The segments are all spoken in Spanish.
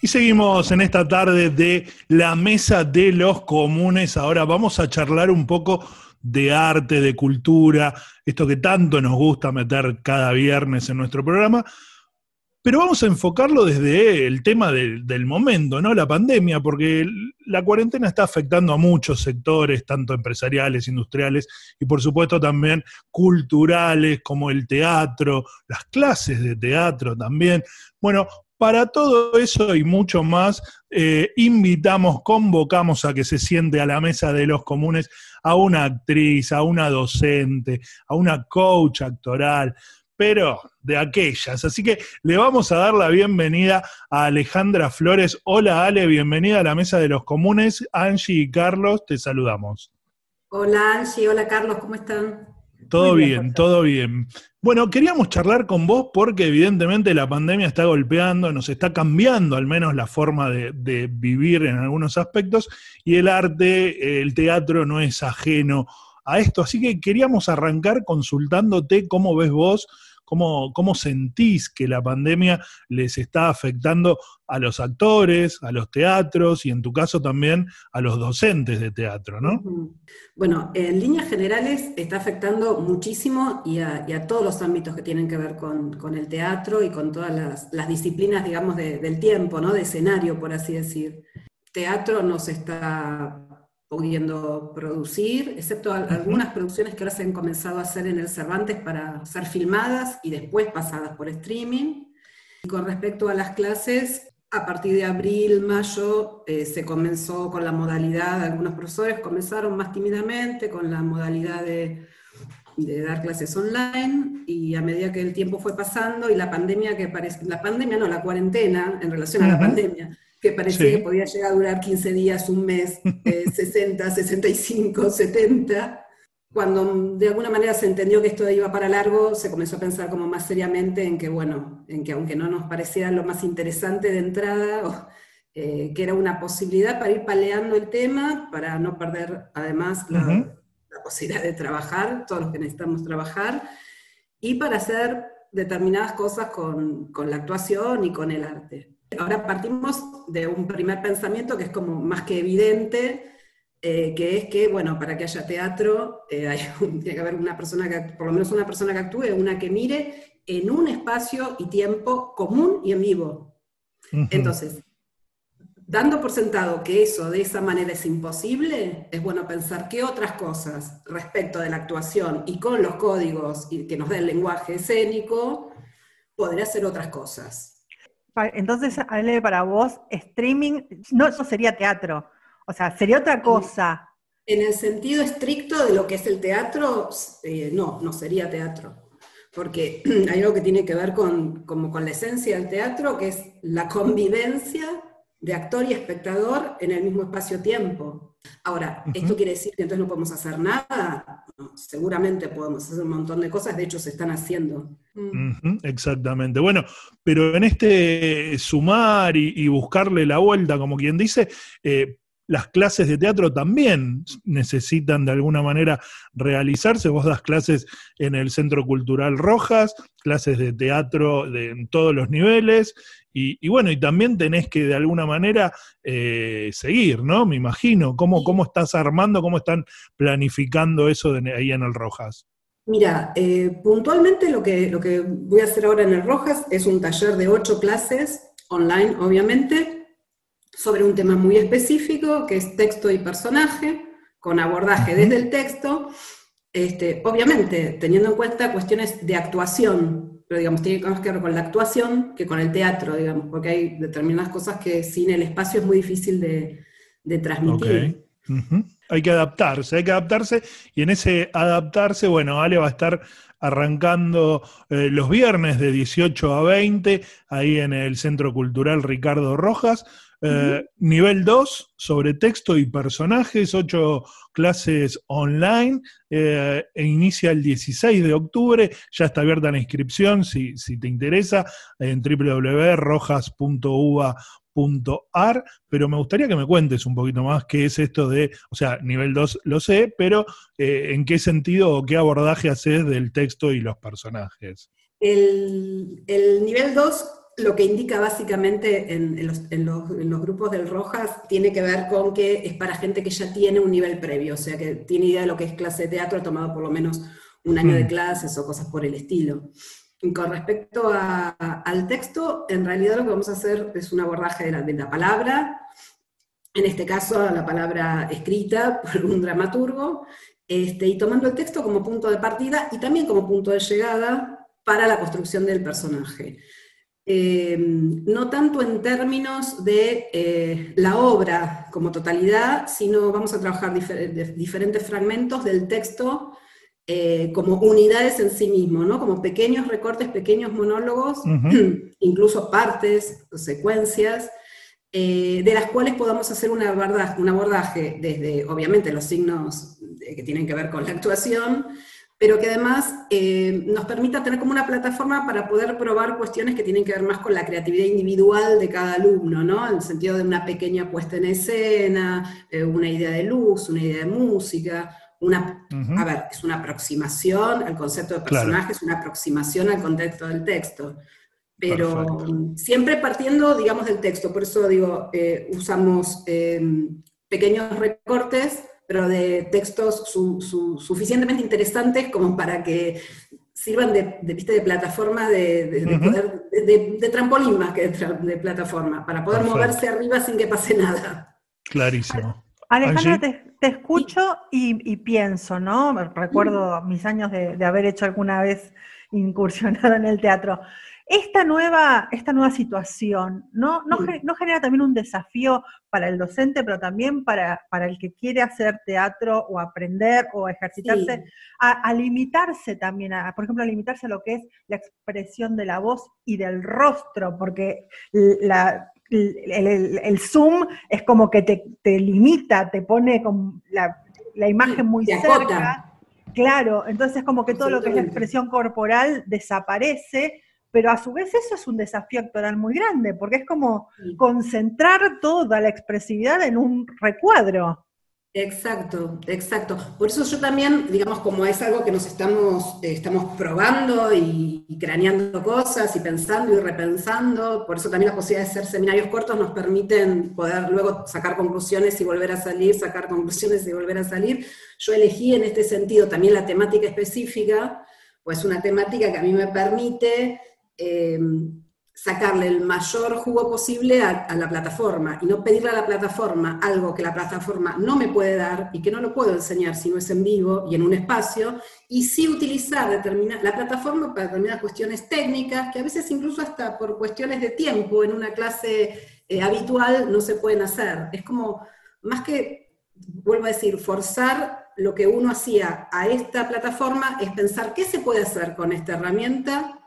Y seguimos en esta tarde de la mesa de los comunes. Ahora vamos a charlar un poco de arte, de cultura, esto que tanto nos gusta meter cada viernes en nuestro programa. Pero vamos a enfocarlo desde el tema del momento, ¿no? La pandemia, porque la cuarentena está afectando a muchos sectores, tanto empresariales, industriales y por supuesto también culturales, como el teatro, las clases de teatro también. Bueno, para todo eso y mucho más, eh, invitamos, convocamos a que se siente a la mesa de los comunes a una actriz, a una docente, a una coach actoral, pero de aquellas. Así que le vamos a dar la bienvenida a Alejandra Flores. Hola Ale, bienvenida a la mesa de los comunes. Angie y Carlos, te saludamos. Hola Angie, hola Carlos, ¿cómo están? Todo bien, todo bien. Bueno, queríamos charlar con vos porque evidentemente la pandemia está golpeando, nos está cambiando al menos la forma de, vivir en algunos aspectos y el arte, el teatro no es ajeno a esto. Así que queríamos arrancar consultándote cómo ves vos ¿Cómo, sentís que la pandemia les está afectando a los actores, a los teatros y en tu caso también a los docentes de teatro, ¿no? Bueno, en líneas generales está afectando muchísimo y a, todos los ámbitos que tienen que ver con, el teatro y con todas las, disciplinas, digamos, del tiempo, ¿no? De escenario, por así decir. Teatro nos está pudiendo producir, excepto algunas producciones que ahora se han comenzado a hacer en el Cervantes para ser filmadas y después pasadas por streaming. Y con respecto a las clases, a partir de abril, mayo, eh, se comenzó con la modalidad, algunos profesores comenzaron más tímidamente con la modalidad de, de dar clases online y a medida que el tiempo fue pasando y la pandemia que parece, la pandemia no, la cuarentena en relación a la pandemia, que parecía que podía llegar a durar 15 días, un mes, 60, 65, 70. Cuando de alguna manera se entendió que esto iba para largo, se comenzó a pensar como más seriamente en que, bueno, en que aunque no nos pareciera lo más interesante de entrada, eh, que era una posibilidad para ir paleando el tema, para no perder además la, posibilidad de trabajar, todos los que necesitamos trabajar, y para hacer determinadas cosas con, con la actuación y con el arte. Ahora partimos de un primer pensamiento que es como más que evidente, eh, que es que, bueno, para que haya teatro, eh, hay, tiene que haber una persona que, por lo menos una persona que actúe, una que mire en un espacio y tiempo común y en vivo. Entonces, dando por sentado que eso de esa manera es imposible, es bueno pensar qué otras cosas respecto de la actuación y con los códigos y que nos da el lenguaje escénico, podría hacer otras cosas. Entonces, Ale, para vos, streaming, no, eso sería teatro. O sea, sería otra cosa. En el sentido estricto de lo que es el teatro, eh, no, no sería teatro. Porque hay algo que tiene que ver con, como con la esencia del teatro, que es la convivencia de actor y espectador en el mismo espacio-tiempo. Ahora, ¿esto quiere decir que entonces no podemos hacer nada? Seguramente podemos hacer un montón de cosas, de hecho se están haciendo. Exactamente. Bueno, pero en este sumar y, buscarle la vuelta, como quien dice, eh, las clases de teatro también necesitan de alguna manera realizarse. Vos das clases en el Centro Cultural Rojas, clases de teatro de, en todos los niveles, y, bueno, y también tenés que de alguna manera eh, seguir, ¿no? Me imagino. ¿Cómo, ¿Cómo estás armando, cómo están planificando eso ahí en el Rojas? Mira, eh, puntualmente lo que, lo que voy a hacer ahora en el Rojas es un taller de ocho clases, online obviamente, sobre un tema muy específico, que es texto y personaje, con abordaje desde el texto, este, obviamente teniendo en cuenta cuestiones de actuación, pero digamos, tiene más que ver con la actuación que con el teatro, digamos, porque hay determinadas cosas que sin el espacio es muy difícil de, transmitir. Hay que adaptarse, hay que adaptarse, y en ese adaptarse, bueno, Ale va a estar arrancando eh, los viernes de 18 a 20, ahí en el Centro Cultural Ricardo Rojas, eh, nivel 2 sobre texto y personajes, 8 clases online, eh, e inicia el 16 de octubre, ya está abierta la inscripción si, te interesa en www.rojas.uva.ar, pero me gustaría que me cuentes un poquito más qué es esto de, o sea, nivel 2 lo sé, pero eh, en qué sentido o qué abordaje haces del texto y los personajes. El, el nivel 2 lo que indica básicamente en, los, grupos del Rojas tiene que ver con que es para gente que ya tiene un nivel previo, o sea, que tiene idea de lo que es clase de teatro, ha tomado por lo menos un año de mm. clases o cosas por el estilo. Y con respecto al texto, en realidad lo que vamos a hacer es un abordaje de la, de la palabra, en este caso la palabra escrita por un dramaturgo, este, y tomando el texto como punto de partida y también como punto de llegada para la construcción del personaje. Eh, no tanto en términos de eh, la obra como totalidad, sino vamos a trabajar diferentes fragmentos del texto eh, como unidades en sí mismo, ¿no? como pequeños recortes, pequeños monólogos, incluso partes, secuencias, de las cuales podamos hacer un abordaje, un abordaje desde, obviamente, los signos que tienen que ver con la actuación, pero que además eh, nos permita tener como una plataforma para poder probar cuestiones que tienen que ver más con la creatividad individual de cada alumno, ¿no? En el sentido de una pequeña puesta en escena, eh, una idea de luz, una idea de música, una, a ver, es una aproximación al concepto de personaje, es una aproximación al contexto del texto, pero siempre partiendo, digamos, del texto, por eso digo, eh, usamos pequeños recortes pero de textos suficientemente interesantes como para que sirvan de, de, de plataforma, de, de, trampolín más que de, plataforma, para poder moverse arriba sin que pase nada. Clarísimo. Alejandra, te, escucho y, pienso, ¿no? Recuerdo mis años de, haber hecho alguna vez incursionado en el teatro. Esta nueva, esta nueva situación ¿no, no, genera también un desafío para el docente, pero también para, para, el que quiere hacer teatro o aprender o ejercitarse, a, limitarse también, a, por ejemplo, a limitarse a lo que es la expresión de la voz y del rostro, porque la, el, Zoom es como que te, limita, te pone con la, imagen muy cerca. Claro, entonces como que todo lo que es la expresión corporal desaparece pero a su vez eso es un desafío actoral muy grande, porque es como concentrar toda la expresividad en un recuadro. Exacto, exacto. Por eso yo también, digamos, como es algo que nos estamos, eh, estamos probando y, craneando cosas y pensando y repensando, por eso también la posibilidad de hacer seminarios cortos nos permiten poder luego sacar conclusiones y volver a salir, sacar conclusiones y volver a salir. Yo elegí en este sentido también la temática específica, pues una temática que a mí me permite Em, sacarle el mayor jugo posible a, la plataforma y no pedirle a la plataforma algo que la plataforma no me puede dar y que no lo puedo enseñar si no es en vivo y en un espacio, y sí utilizar la plataforma para determinadas cuestiones técnicas, que a veces incluso hasta por cuestiones de tiempo en una clase eh, habitual no se pueden hacer. Es como, más que, vuelvo a decir, forzar lo que uno hacía a esta plataforma, es pensar qué se puede hacer con esta herramienta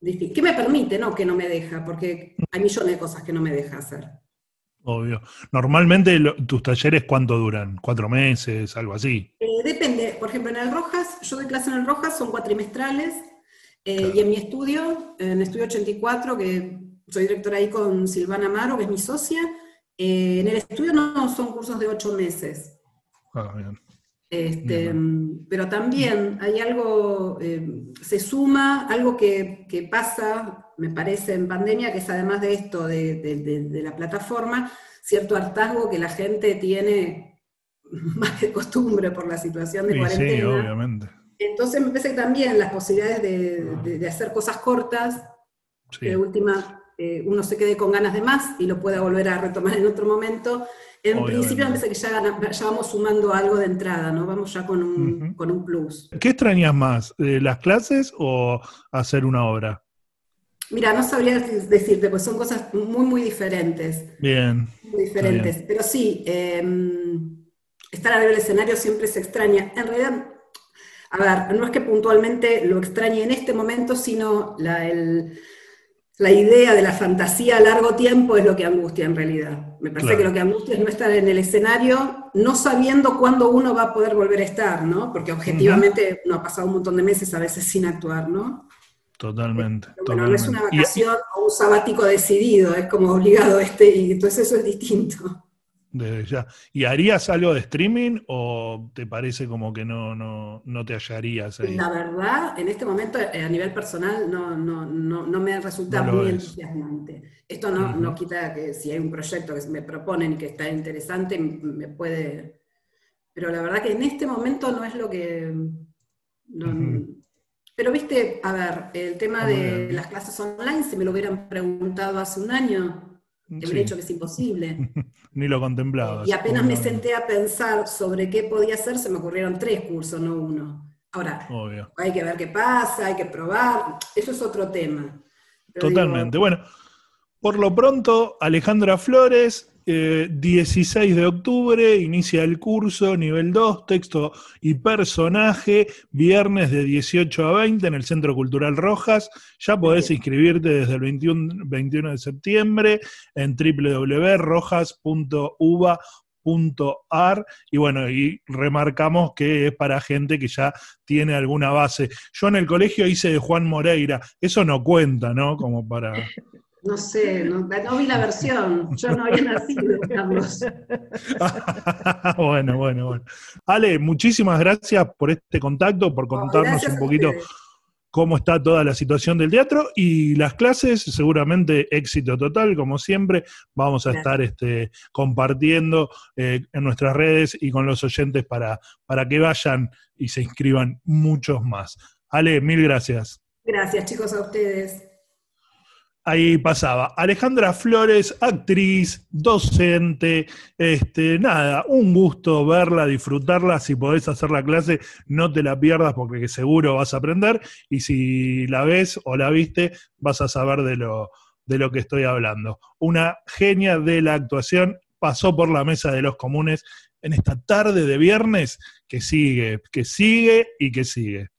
¿Qué me permite? No, que no me deja, porque hay millones de cosas que no me deja hacer. Obvio. Normalmente tus talleres, ¿cuánto duran? ¿Cuatro meses? ¿Algo así? Eh, depende. Por ejemplo, en el Rojas, yo doy clase en el Rojas, son cuatrimestrales. Eh, y en mi estudio, en Estudio 84, que soy directora ahí con Silvana Amaro, que es mi socia, eh, en el estudio no son cursos de ocho meses. Ah, bien. Este, pero también hay algo, eh, se suma algo que, pasa, me parece, en pandemia, que es además de esto, de, la plataforma, cierto hartazgo que la gente tiene más que costumbre por la situación de cuarentena. Sí, obviamente. Entonces me parece que también las posibilidades de, hacer cosas cortas, de última eh, uno se quede con ganas de más y lo pueda volver a retomar en otro momento, en principio me parece que ya, vamos sumando algo de entrada, ¿no? Vamos ya con un, con un plus. ¿Qué extrañas más, eh, las clases o hacer una obra? Mira, no sabría decirte, pues son cosas muy, muy diferentes. Bien. Muy diferentes. Pero sí, em, estar arriba del escenario siempre se extraña. En realidad, a ver, no es que puntualmente lo extrañe en este momento, sino la, el, la idea de la fantasía a largo tiempo es lo que angustia en realidad. Me parece que lo que angustia es no estar en el escenario, no sabiendo cuándo uno va a poder volver a estar, ¿no? Porque objetivamente uno ha pasado un montón de meses a veces sin actuar, ¿no? Totalmente. bueno, no es una vacación o un sabático decidido, es como obligado este, y entonces eso es distinto. Desde ya. ¿Y harías algo de streaming o te parece como que no, no, no te hallarías ahí? La verdad, en este momento, eh, a nivel personal, no, no, no, no me resulta muy entusiasmante. Esto no, no quita que si hay un proyecto que me proponen y que está interesante, me puede... Pero la verdad que en este momento no es lo que... Pero viste, a ver, el tema de las clases online, si me lo hubieran preguntado hace un año, te hubiera dicho que es imposible. Ni lo contemplaba. Y apenas me senté a pensar sobre qué podía hacer, se me ocurrieron tres cursos, no uno. Ahora, hay que ver qué pasa, hay que probar, eso es otro tema. Totalmente. bueno, por lo pronto, Alejandra Flores, 16 eh, de octubre, inicia el curso, nivel 2, texto y personaje, viernes de 18 a 20 en el Centro Cultural Rojas. Ya podés inscribirte desde el 21, 21 de septiembre en www.rojas.uva.ar y bueno, y remarcamos que es para gente que ya tiene alguna base. Yo en el colegio hice de Juan Moreira, eso no cuenta, ¿no? Como para... No sé, no, vi la versión. Yo no había nacido, Carlos. bueno, bueno, bueno. Ale, muchísimas gracias por este contacto, por contarnos un poquito cómo está toda la situación del teatro y las clases, seguramente éxito total, como siempre. Vamos a estar este, compartiendo eh, en nuestras redes y con los oyentes para, para que vayan y se inscriban muchos más. Ale, mil gracias. Gracias, chicos, a ustedes. Ahí pasaba. Alejandra Flores, actriz, docente, este, nada, un gusto verla, disfrutarla. Si podés hacer la clase, no te la pierdas porque seguro vas a aprender. Y si la ves o la viste, vas a saber de lo, de lo que estoy hablando. Una genia de la actuación pasó por la mesa de los comunes en esta tarde de viernes que sigue, que sigue y que sigue.